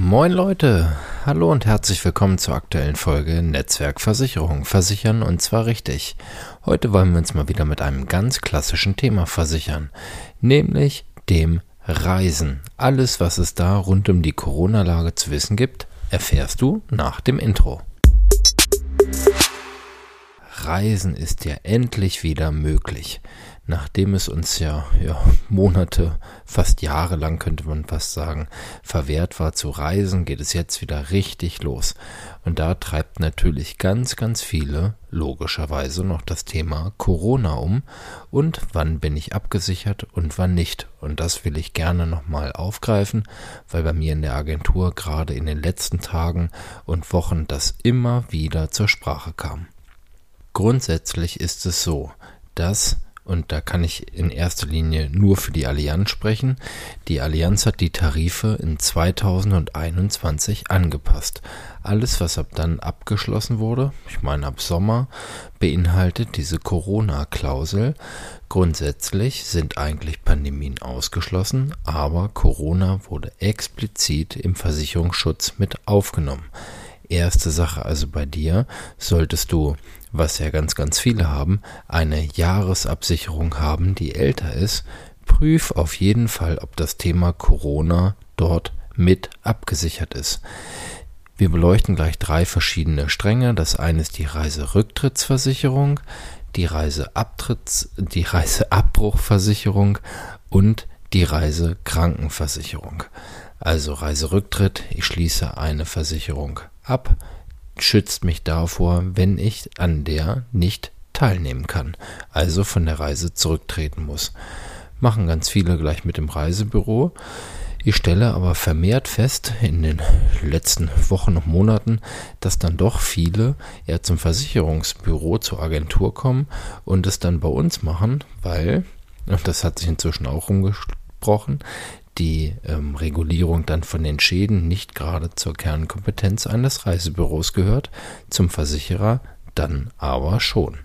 Moin Leute, hallo und herzlich willkommen zur aktuellen Folge Netzwerkversicherung. Versichern und zwar richtig. Heute wollen wir uns mal wieder mit einem ganz klassischen Thema versichern, nämlich dem Reisen. Alles, was es da rund um die Corona-Lage zu wissen gibt, erfährst du nach dem Intro. Reisen ist ja endlich wieder möglich nachdem es uns ja, ja Monate, fast Jahre lang könnte man fast sagen, verwehrt war zu reisen, geht es jetzt wieder richtig los. Und da treibt natürlich ganz, ganz viele logischerweise noch das Thema Corona um und wann bin ich abgesichert und wann nicht. Und das will ich gerne nochmal aufgreifen, weil bei mir in der Agentur gerade in den letzten Tagen und Wochen das immer wieder zur Sprache kam. Grundsätzlich ist es so, dass und da kann ich in erster Linie nur für die Allianz sprechen. Die Allianz hat die Tarife in 2021 angepasst. Alles, was ab dann abgeschlossen wurde, ich meine ab Sommer, beinhaltet diese Corona-Klausel. Grundsätzlich sind eigentlich Pandemien ausgeschlossen, aber Corona wurde explizit im Versicherungsschutz mit aufgenommen. Erste Sache also bei dir, solltest du was ja ganz, ganz viele haben, eine Jahresabsicherung haben, die älter ist, prüf auf jeden Fall, ob das Thema Corona dort mit abgesichert ist. Wir beleuchten gleich drei verschiedene Stränge. Das eine ist die Reiserücktrittsversicherung, die Reiseabtritts, die Reiseabbruchversicherung und die Reisekrankenversicherung. Also Reiserücktritt, ich schließe eine Versicherung ab, schützt mich davor, wenn ich an der nicht teilnehmen kann, also von der Reise zurücktreten muss. Machen ganz viele gleich mit dem Reisebüro. Ich stelle aber vermehrt fest in den letzten Wochen und Monaten, dass dann doch viele eher zum Versicherungsbüro, zur Agentur kommen und es dann bei uns machen, weil, und das hat sich inzwischen auch umgesprochen, die ähm, Regulierung dann von den Schäden nicht gerade zur Kernkompetenz eines Reisebüros gehört, zum Versicherer dann aber schon.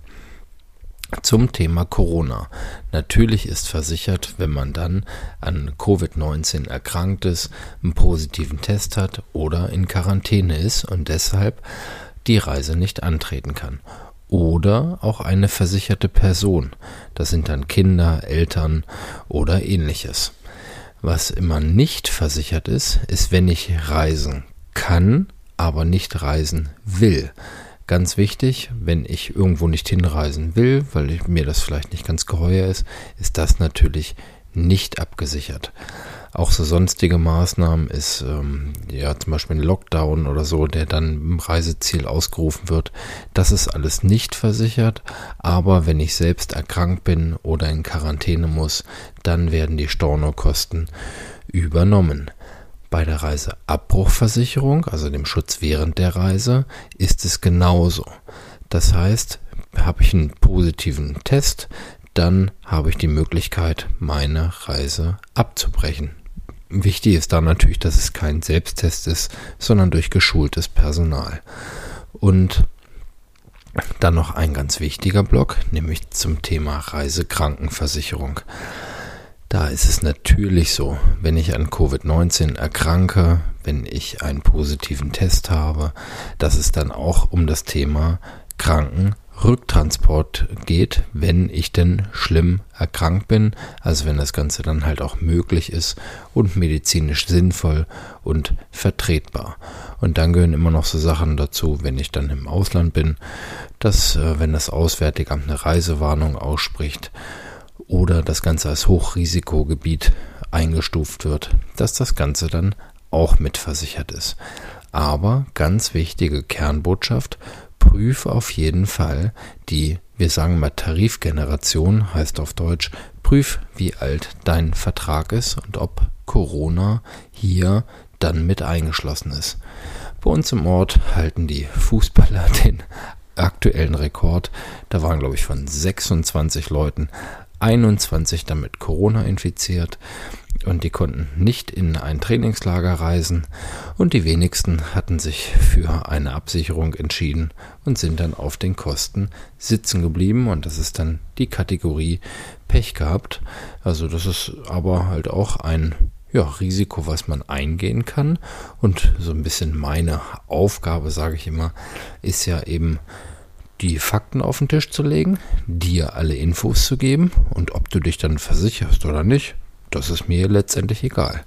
Zum Thema Corona. Natürlich ist versichert, wenn man dann an Covid-19 erkrankt ist, einen positiven Test hat oder in Quarantäne ist und deshalb die Reise nicht antreten kann. Oder auch eine versicherte Person. Das sind dann Kinder, Eltern oder ähnliches. Was immer nicht versichert ist, ist, wenn ich reisen kann, aber nicht reisen will. Ganz wichtig, wenn ich irgendwo nicht hinreisen will, weil mir das vielleicht nicht ganz geheuer ist, ist das natürlich nicht abgesichert. Auch so sonstige Maßnahmen ist ähm, ja zum Beispiel ein Lockdown oder so, der dann im Reiseziel ausgerufen wird. Das ist alles nicht versichert. Aber wenn ich selbst erkrankt bin oder in Quarantäne muss, dann werden die Stornokosten übernommen. Bei der Reiseabbruchversicherung, also dem Schutz während der Reise, ist es genauso. Das heißt, habe ich einen positiven Test, dann habe ich die Möglichkeit, meine Reise abzubrechen. Wichtig ist da natürlich, dass es kein Selbsttest ist, sondern durch geschultes Personal. Und dann noch ein ganz wichtiger Block, nämlich zum Thema Reisekrankenversicherung. Da ist es natürlich so, wenn ich an Covid-19 erkranke, wenn ich einen positiven Test habe, dass es dann auch um das Thema Kranken Rücktransport geht, wenn ich denn schlimm erkrankt bin, also wenn das Ganze dann halt auch möglich ist und medizinisch sinnvoll und vertretbar. Und dann gehören immer noch so Sachen dazu, wenn ich dann im Ausland bin, dass äh, wenn das Auswärtige Amt eine Reisewarnung ausspricht oder das Ganze als Hochrisikogebiet eingestuft wird, dass das Ganze dann auch mitversichert ist. Aber ganz wichtige Kernbotschaft, prüf auf jeden Fall die, wir sagen mal Tarifgeneration, heißt auf Deutsch, prüf, wie alt dein Vertrag ist und ob Corona hier dann mit eingeschlossen ist. Bei uns im Ort halten die Fußballer den aktuellen Rekord. Da waren, glaube ich, von 26 Leuten 21 damit Corona infiziert und die konnten nicht in ein Trainingslager reisen und die wenigsten hatten sich für eine Absicherung entschieden und sind dann auf den Kosten sitzen geblieben und das ist dann die Kategorie Pech gehabt. Also das ist aber halt auch ein ja, Risiko, was man eingehen kann. Und so ein bisschen meine Aufgabe, sage ich immer, ist ja eben die Fakten auf den Tisch zu legen, dir alle Infos zu geben und ob du dich dann versicherst oder nicht, das ist mir letztendlich egal.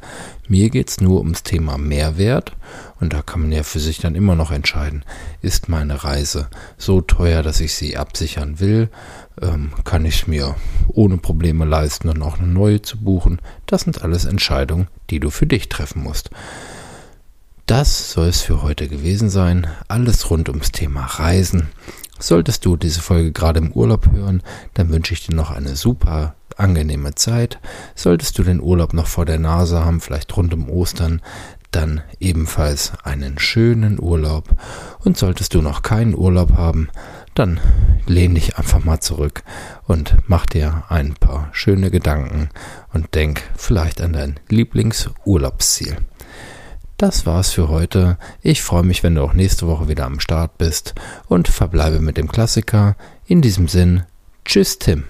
Mir geht es nur ums Thema Mehrwert und da kann man ja für sich dann immer noch entscheiden, ist meine Reise so teuer, dass ich sie absichern will, ähm, kann ich mir ohne Probleme leisten, dann auch eine neue zu buchen. Das sind alles Entscheidungen, die du für dich treffen musst. Das soll es für heute gewesen sein. Alles rund ums Thema Reisen. Solltest du diese Folge gerade im Urlaub hören, dann wünsche ich dir noch eine super angenehme Zeit. Solltest du den Urlaub noch vor der Nase haben, vielleicht rund um Ostern, dann ebenfalls einen schönen Urlaub. Und solltest du noch keinen Urlaub haben, dann lehn dich einfach mal zurück und mach dir ein paar schöne Gedanken und denk vielleicht an dein Lieblingsurlaubsziel. Das war's für heute. Ich freue mich, wenn du auch nächste Woche wieder am Start bist und verbleibe mit dem Klassiker. In diesem Sinn, tschüss Tim.